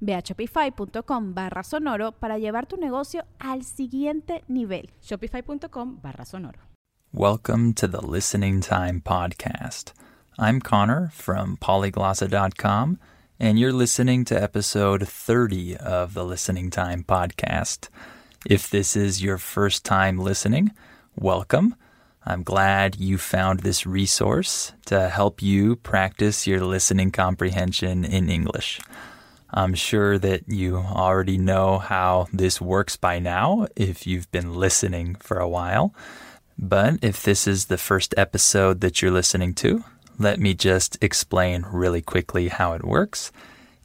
Ve a shopify.com barra sonoro para llevar tu negocio al siguiente nivel. Shopify.com barra sonoro. Welcome to the Listening Time Podcast. I'm Connor from polyglossa.com, and you're listening to episode 30 of the Listening Time Podcast. If this is your first time listening, welcome. I'm glad you found this resource to help you practice your listening comprehension in English. I'm sure that you already know how this works by now if you've been listening for a while. But if this is the first episode that you're listening to, let me just explain really quickly how it works.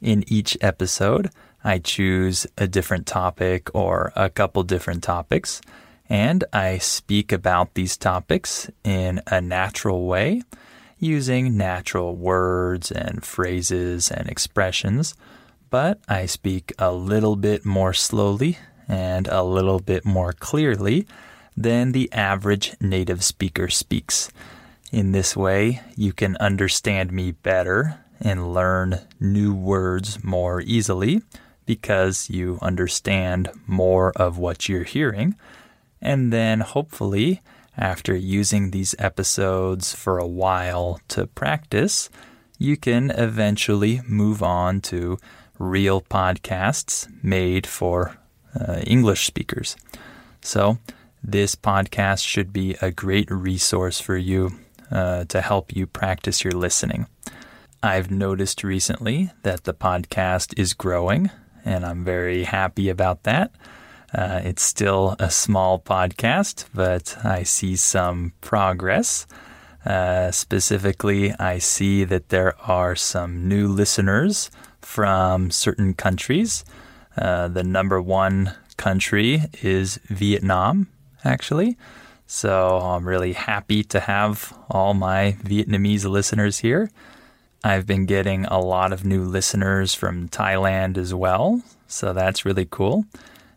In each episode, I choose a different topic or a couple different topics, and I speak about these topics in a natural way using natural words and phrases and expressions but I speak a little bit more slowly and a little bit more clearly than the average native speaker speaks. In this way, you can understand me better and learn new words more easily because you understand more of what you're hearing. And then hopefully, after using these episodes for a while to practice, you can eventually move on to real podcasts made for uh, English speakers. So, this podcast should be a great resource for you uh, to help you practice your listening. I've noticed recently that the podcast is growing, and I'm very happy about that. Uh, it's still a small podcast, but I see some progress. Uh, specifically, I see that there are some new listeners from certain countries. Uh, the number one country is Vietnam, actually. So I'm really happy to have all my Vietnamese listeners here. I've been getting a lot of new listeners from Thailand as well. So that's really cool.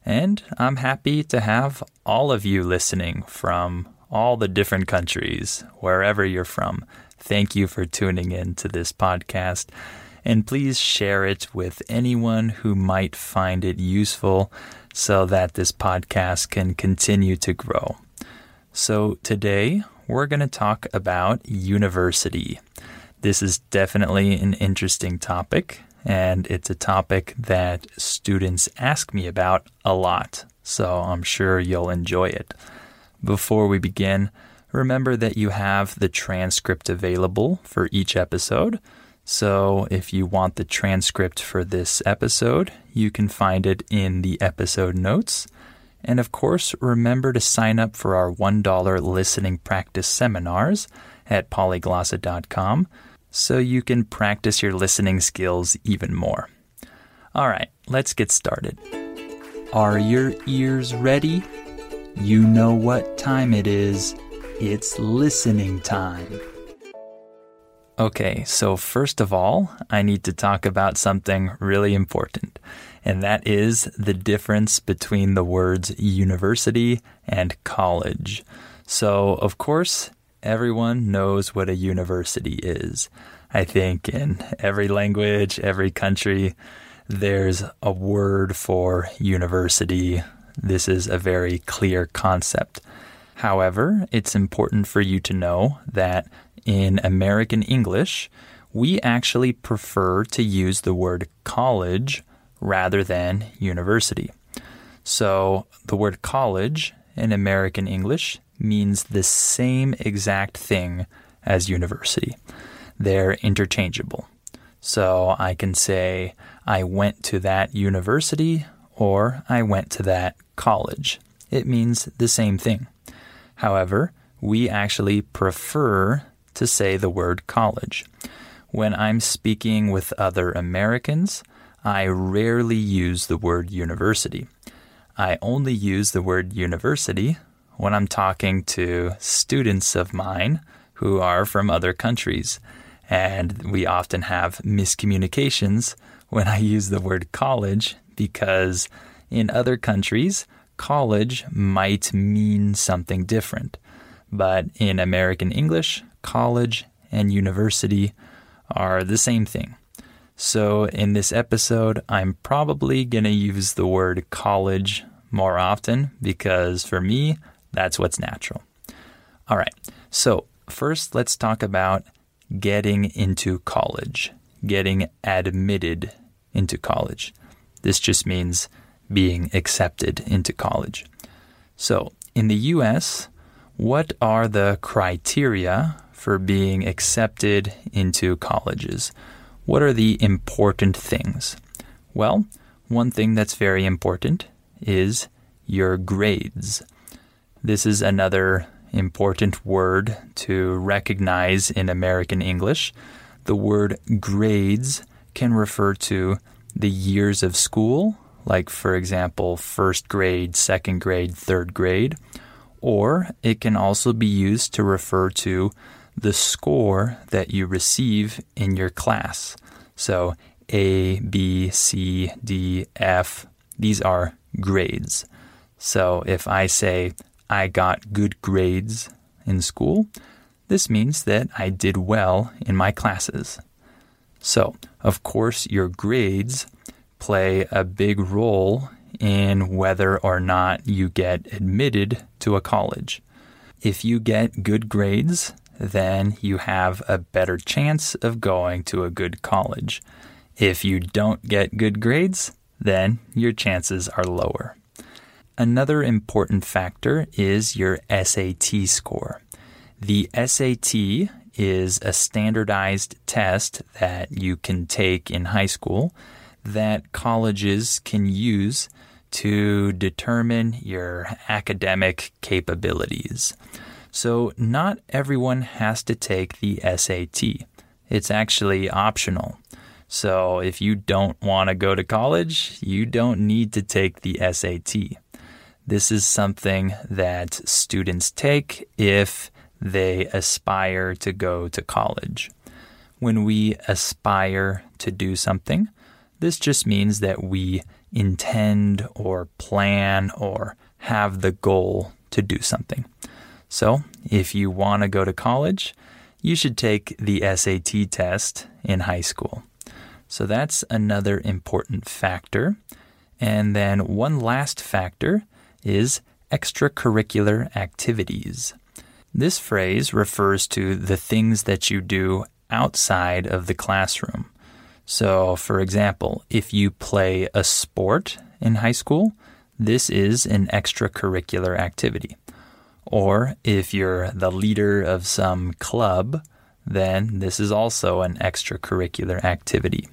And I'm happy to have all of you listening from all the different countries, wherever you're from. Thank you for tuning in to this podcast and please share it with anyone who might find it useful so that this podcast can continue to grow. So, today we're going to talk about university. This is definitely an interesting topic, and it's a topic that students ask me about a lot, so I'm sure you'll enjoy it. Before we begin, remember that you have the transcript available for each episode. So, if you want the transcript for this episode, you can find it in the episode notes. And of course, remember to sign up for our $1 listening practice seminars at polyglossa.com so you can practice your listening skills even more. All right, let's get started. Are your ears ready? You know what time it is. It's listening time. Okay, so first of all, I need to talk about something really important, and that is the difference between the words university and college. So, of course, everyone knows what a university is. I think in every language, every country, there's a word for university. This is a very clear concept. However, it's important for you to know that in American English, we actually prefer to use the word college rather than university. So the word college in American English means the same exact thing as university. They're interchangeable. So I can say, I went to that university or I went to that college. It means the same thing. However, we actually prefer to say the word college. When I'm speaking with other Americans, I rarely use the word university. I only use the word university when I'm talking to students of mine who are from other countries. And we often have miscommunications when I use the word college because in other countries, college might mean something different. But in American English, college and university are the same thing. So in this episode, I'm probably going to use the word college more often because for me, that's what's natural. All right. So first, let's talk about getting into college, getting admitted into college. This just means being accepted into college. So, in the US, what are the criteria for being accepted into colleges? What are the important things? Well, one thing that's very important is your grades. This is another important word to recognize in American English. The word grades can refer to the years of school, like, for example, first grade, second grade, third grade, or it can also be used to refer to the score that you receive in your class. So, A, B, C, D, F, these are grades. So, if I say, I got good grades in school, this means that I did well in my classes. So, of course, your grades play a big role in whether or not you get admitted to a college. If you get good grades, then you have a better chance of going to a good college. If you don't get good grades, then your chances are lower. Another important factor is your SAT score. The SAT is a standardized test that you can take in high school that colleges can use to determine your academic capabilities. So, not everyone has to take the SAT. It's actually optional. So, if you don't want to go to college, you don't need to take the SAT. This is something that students take if they aspire to go to college. When we aspire to do something, this just means that we intend or plan or have the goal to do something. So, if you want to go to college, you should take the SAT test in high school. So, that's another important factor. And then, one last factor is extracurricular activities. This phrase refers to the things that you do outside of the classroom. So, for example, if you play a sport in high school, this is an extracurricular activity. Or if you're the leader of some club, then this is also an extracurricular activity.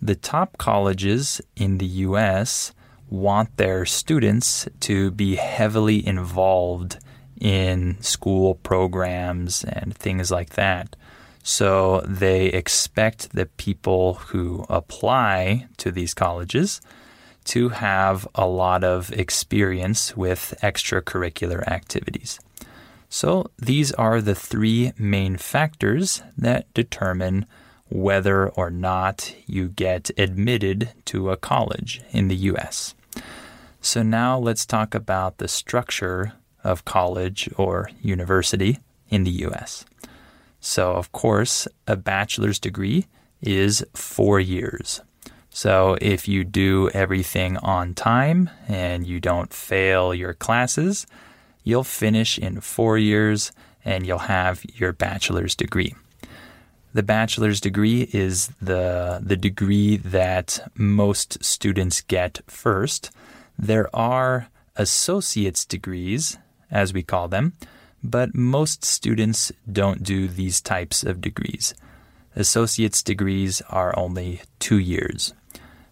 The top colleges in the US want their students to be heavily involved in school programs and things like that. So they expect the people who apply to these colleges to have a lot of experience with extracurricular activities. So these are the three main factors that determine whether or not you get admitted to a college in the US. So now let's talk about the structure of college or university in the US. So, of course, a bachelor's degree is four years. So, if you do everything on time and you don't fail your classes, you'll finish in four years and you'll have your bachelor's degree. The bachelor's degree is the, the degree that most students get first there are associate's degrees, as we call them, but most students don't do these types of degrees. Associate's degrees are only two years.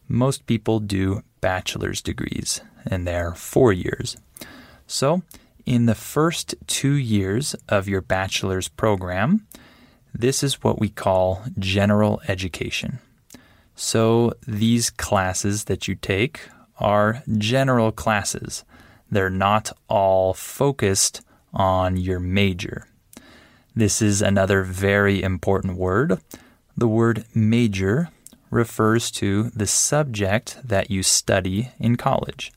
Most people do bachelor's degrees, and they're four years. So, in the first two years of your bachelor's program, this is what we call general education. So, these classes that you take are general classes. They're not all focused on your major. This is another very important word. The word major refers to the subject that you study in college.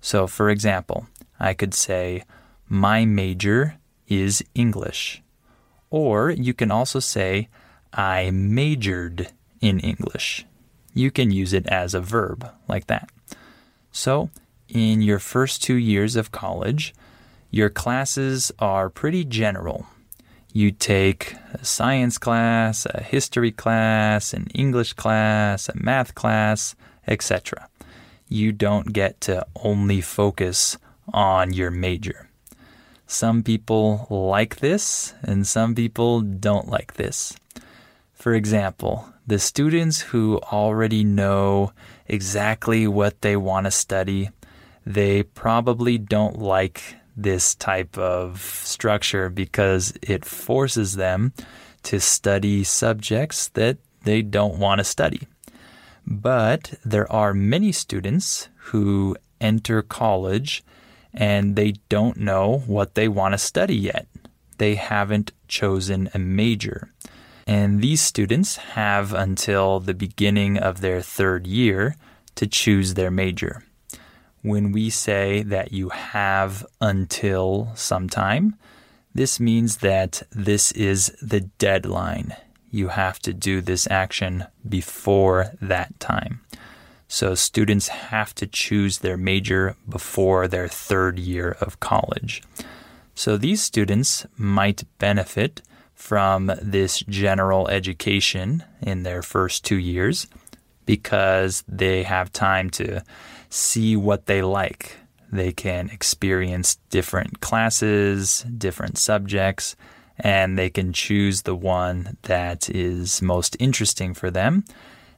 So, for example, I could say, My major is English. Or you can also say, I majored in English. You can use it as a verb, like that. So, in your first two years of college, your classes are pretty general. You take a science class, a history class, an English class, a math class, etc. You don't get to only focus on your major. Some people like this, and some people don't like this. For example, the students who already know exactly what they want to study, they probably don't like this type of structure because it forces them to study subjects that they don't want to study. But there are many students who enter college and they don't know what they want to study yet. They haven't chosen a major. And these students have until the beginning of their third year to choose their major. When we say that you have until sometime, this means that this is the deadline. You have to do this action before that time. So students have to choose their major before their third year of college. So these students might benefit from this general education in their first two years because they have time to see what they like. They can experience different classes, different subjects, and they can choose the one that is most interesting for them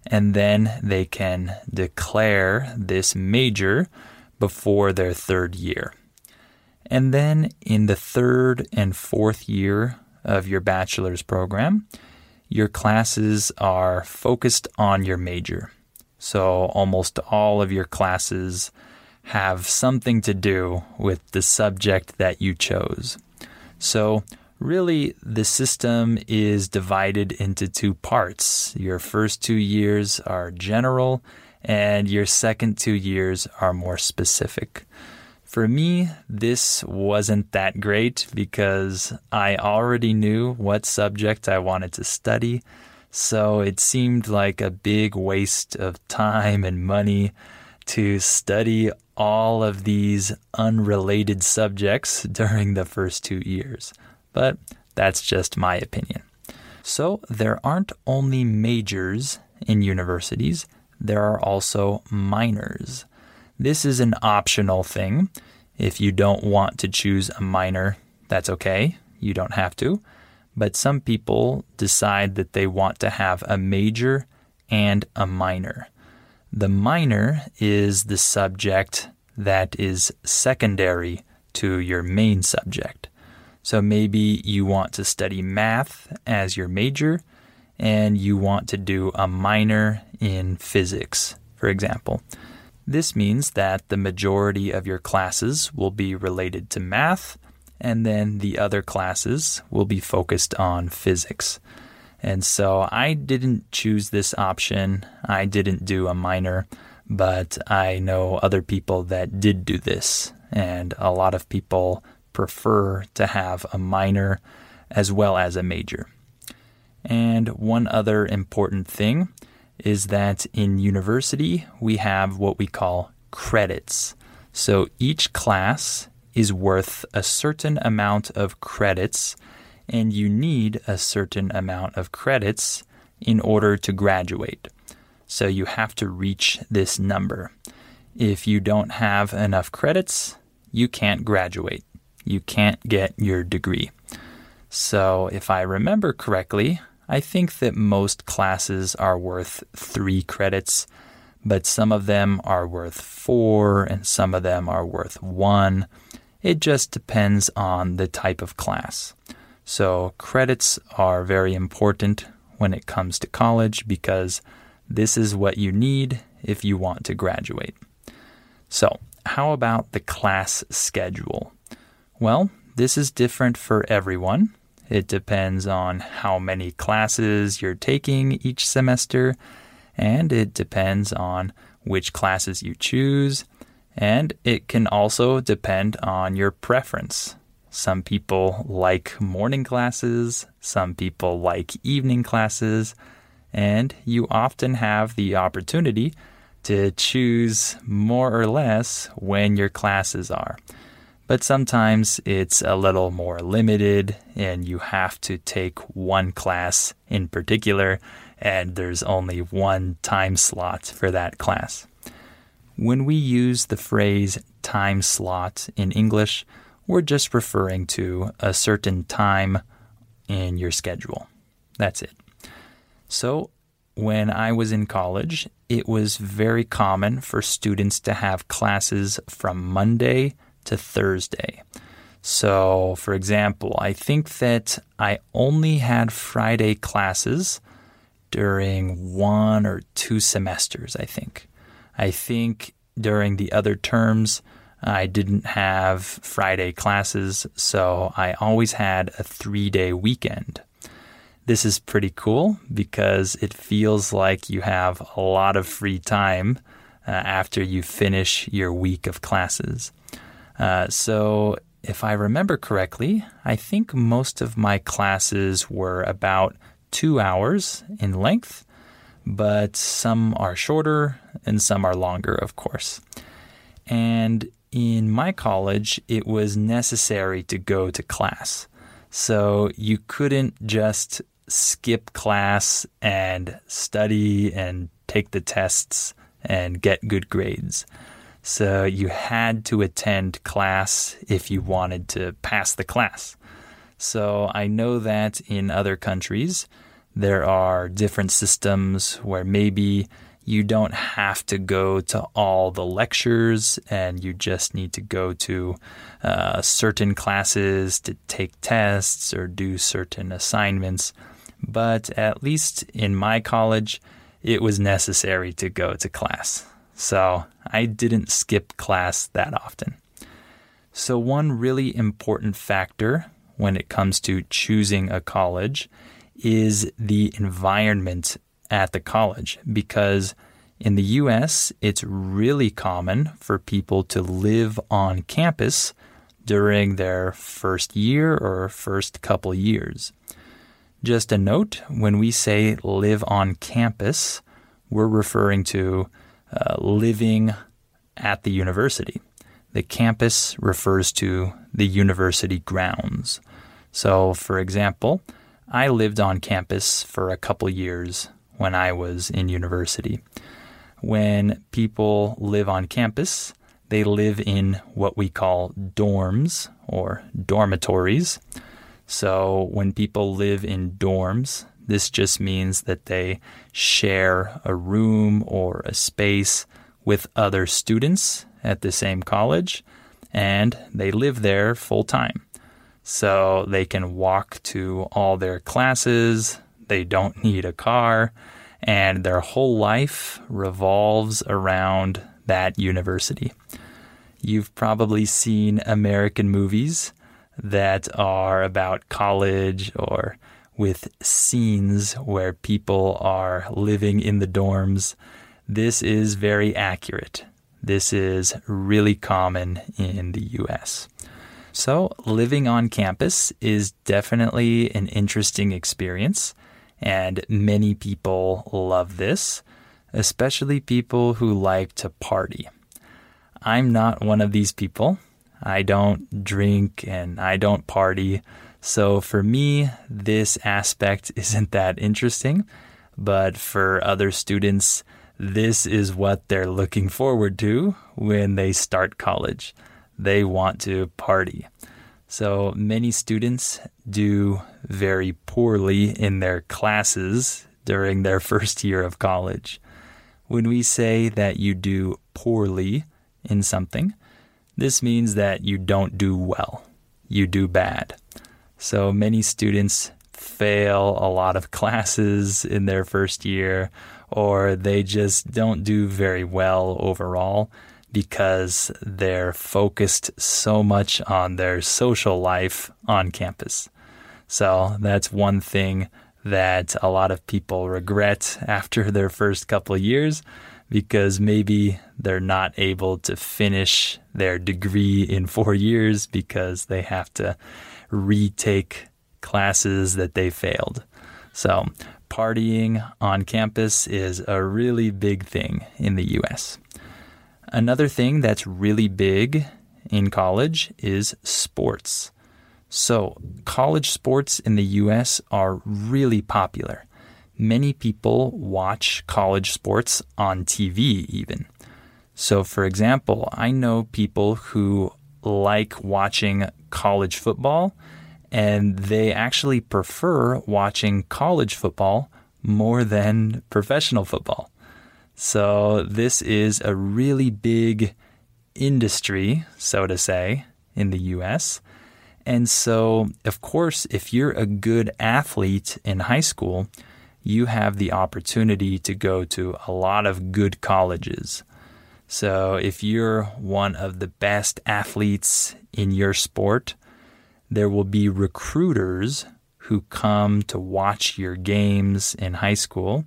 and then they can declare this major before their third year. And then in the third and fourth year of your bachelor's program, your classes are focused on your major. So almost all of your classes have something to do with the subject that you chose. So really the system is divided into two parts. Your first two years are general, and your second two years are more specific. For me, this wasn't that great because I already knew what subject I wanted to study, so it seemed like a big waste of time and money to study all of these unrelated subjects during the first two years but that's just my opinion. So there aren't only majors in universities, there are also minors. This is an optional thing. If you don't want to choose a minor, that's okay. You don't have to. But some people decide that they want to have a major and a minor. The minor is the subject that is secondary to your main subject. So maybe you want to study math as your major and you want to do a minor in physics, for example. This means that the majority of your classes will be related to math, and then the other classes will be focused on physics. And so I didn't choose this option. I didn't do a minor, but I know other people that did do this. And a lot of people prefer to have a minor as well as a major. And one other important thing is that in university we have what we call credits. So each class is worth a certain amount of credits, and you need a certain amount of credits in order to graduate. So you have to reach this number. If you don't have enough credits, you can't graduate. You can't get your degree. So, if I remember correctly, I think that most classes are worth three credits, but some of them are worth four and some of them are worth one. It just depends on the type of class. So, credits are very important when it comes to college because this is what you need if you want to graduate. So, how about the class schedule? Well, this is different for everyone. It depends on how many classes you're taking each semester, and it depends on which classes you choose, and it can also depend on your preference. Some people like morning classes, some people like evening classes, and you often have the opportunity to choose more or less when your classes are. But sometimes it's a little more limited, and you have to take one class in particular, and there's only one time slot for that class. When we use the phrase time slot in English, we're just referring to a certain time in your schedule. That's it. So, when I was in college, it was very common for students to have classes from Monday to Thursday. So, for example, I think that I only had Friday classes during one or two semesters, I think. I think during the other terms, I didn't have Friday classes, so I always had a three day weekend. This is pretty cool because it feels like you have a lot of free time uh, after you finish your week of classes. Uh, so, if I remember correctly, I think most of my classes were about two hours in length, but some are shorter and some are longer, of course. And in my college, it was necessary to go to class. So you couldn't just skip class and study and take the tests and get good grades. So you had to attend class if you wanted to pass the class. So I know that in other countries, there are different systems where maybe you don't have to go to all the lectures and you just need to go to uh, certain classes to take tests or do certain assignments. But at least in my college, it was necessary to go to class. So I didn't skip class that often. So, one really important factor when it comes to choosing a college is the environment at the college because in the US, it's really common for people to live on campus during their first year or first couple years. Just a note when we say live on campus, we're referring to uh, living at the university. The campus refers to the university grounds. So, for example, I lived on campus for a couple years when I was in university. When people live on campus, they live in what we call dorms or dormitories. So when people live in dorms, this just means that they share a room or a space with other students at the same college and they live there full time so they can walk to all their classes. They don't need a car, and their whole life revolves around that university. You've probably seen American movies that are about college or with scenes where people are living in the dorms. This is very accurate. This is really common in the US. So, living on campus is definitely an interesting experience, and many people love this, especially people who like to party. I'm not one of these people. I don't drink and I don't party. So, for me, this aspect isn't that interesting. But for other students, this is what they're looking forward to when they start college they want to party. So many students do very poorly in their classes during their first year of college. When we say that you do poorly in something, this means that you don't do well, you do bad. So many students fail a lot of classes in their first year, or they just don't do very well overall because they're focused so much on their social life on campus. So that's one thing that a lot of people regret after their first couple of years because maybe they're not able to finish their degree in four years because they have to retake classes that they failed. So, partying on campus is a really big thing in the US. Another thing that's really big in college is sports. So, college sports in the US are really popular. Many people watch college sports on TV, even. So, for example, I know people who like watching college football and they actually prefer watching college football more than professional football. So, this is a really big industry, so to say, in the US. And so, of course, if you're a good athlete in high school, you have the opportunity to go to a lot of good colleges. So, if you're one of the best athletes in your sport, there will be recruiters who come to watch your games in high school.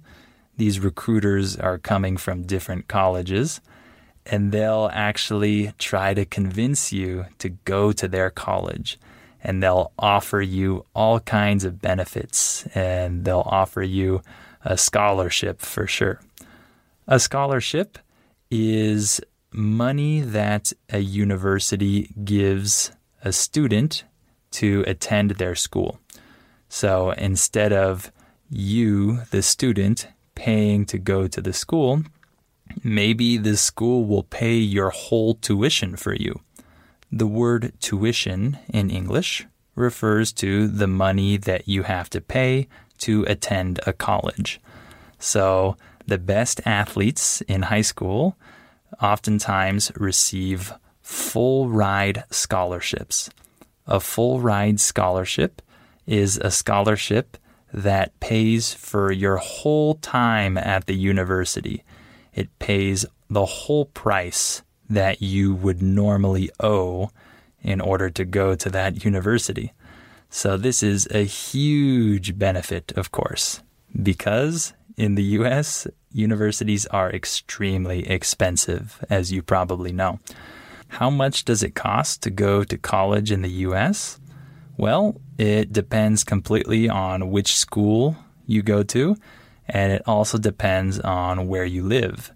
These recruiters are coming from different colleges and they'll actually try to convince you to go to their college and they'll offer you all kinds of benefits and they'll offer you a scholarship for sure. A scholarship is money that a university gives a student to attend their school. So instead of you, the student, paying to go to the school, Maybe the school will pay your whole tuition for you. The word tuition in English refers to the money that you have to pay to attend a college. So, the best athletes in high school oftentimes receive full ride scholarships. A full ride scholarship is a scholarship that pays for your whole time at the university it pays the whole price that you would normally owe in order to go to that university. So, this is a huge benefit, of course, because in the US, universities are extremely expensive, as you probably know. How much does it cost to go to college in the US? Well, it depends completely on which school you go to and it also depends on where you live.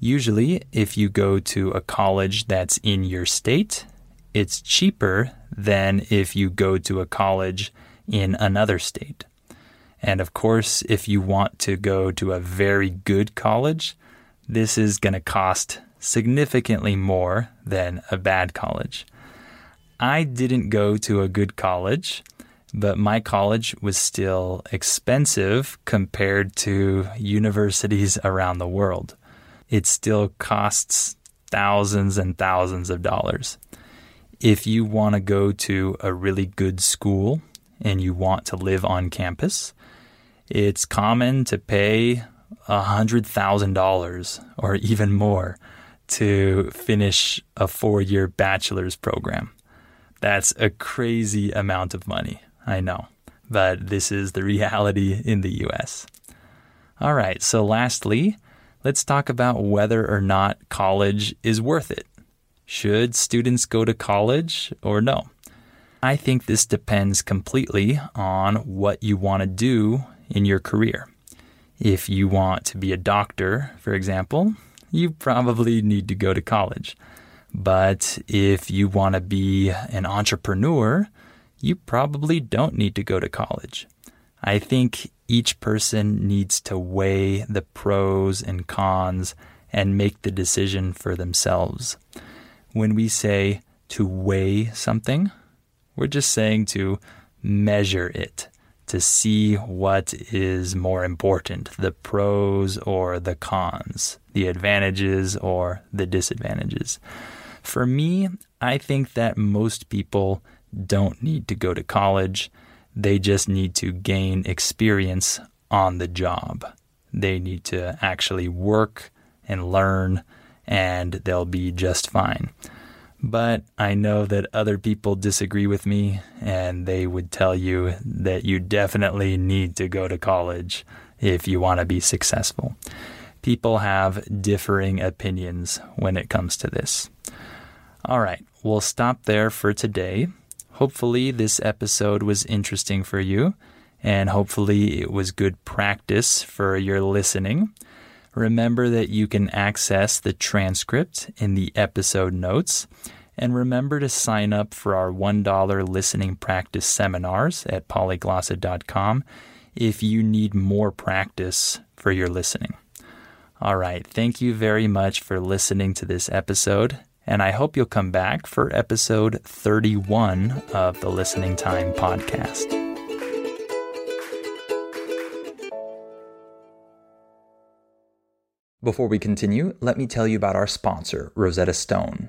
Usually, if you go to a college that's in your state, it's cheaper than if you go to a college in another state. And of course, if you want to go to a very good college, this is going to cost significantly more than a bad college. I didn't go to a good college but my college was still expensive compared to universities around the world. It still costs thousands and thousands of dollars. If you want to go to a really good school and you want to live on campus, it's common to pay $100,000 or even more to finish a four year bachelor's program. That's a crazy amount of money. I know, but this is the reality in the US. All right, so lastly, let's talk about whether or not college is worth it. Should students go to college or no? I think this depends completely on what you want to do in your career. If you want to be a doctor, for example, you probably need to go to college. But if you want to be an entrepreneur, you probably don't need to go to college. I think each person needs to weigh the pros and cons and make the decision for themselves. When we say to weigh something. We're just saying to measure it, to see what is more important the pros or the cons, the advantages or the disadvantages. For me, I think that most people don't need to go to college. They just need to gain experience on the job. They need to actually work and learn, and they'll be just fine. But I know that other people disagree with me, and they would tell you that you definitely need to go to college if you want to be successful. People have differing opinions when it comes to this. All right, we'll stop there for today. Hopefully, this episode was interesting for you, and hopefully, it was good practice for your listening. Remember that you can access the transcript in the episode notes. And remember to sign up for our $1 listening practice seminars at polyglossa.com if you need more practice for your listening. All right, thank you very much for listening to this episode, and I hope you'll come back for episode 31 of the Listening Time podcast. Before we continue, let me tell you about our sponsor, Rosetta Stone.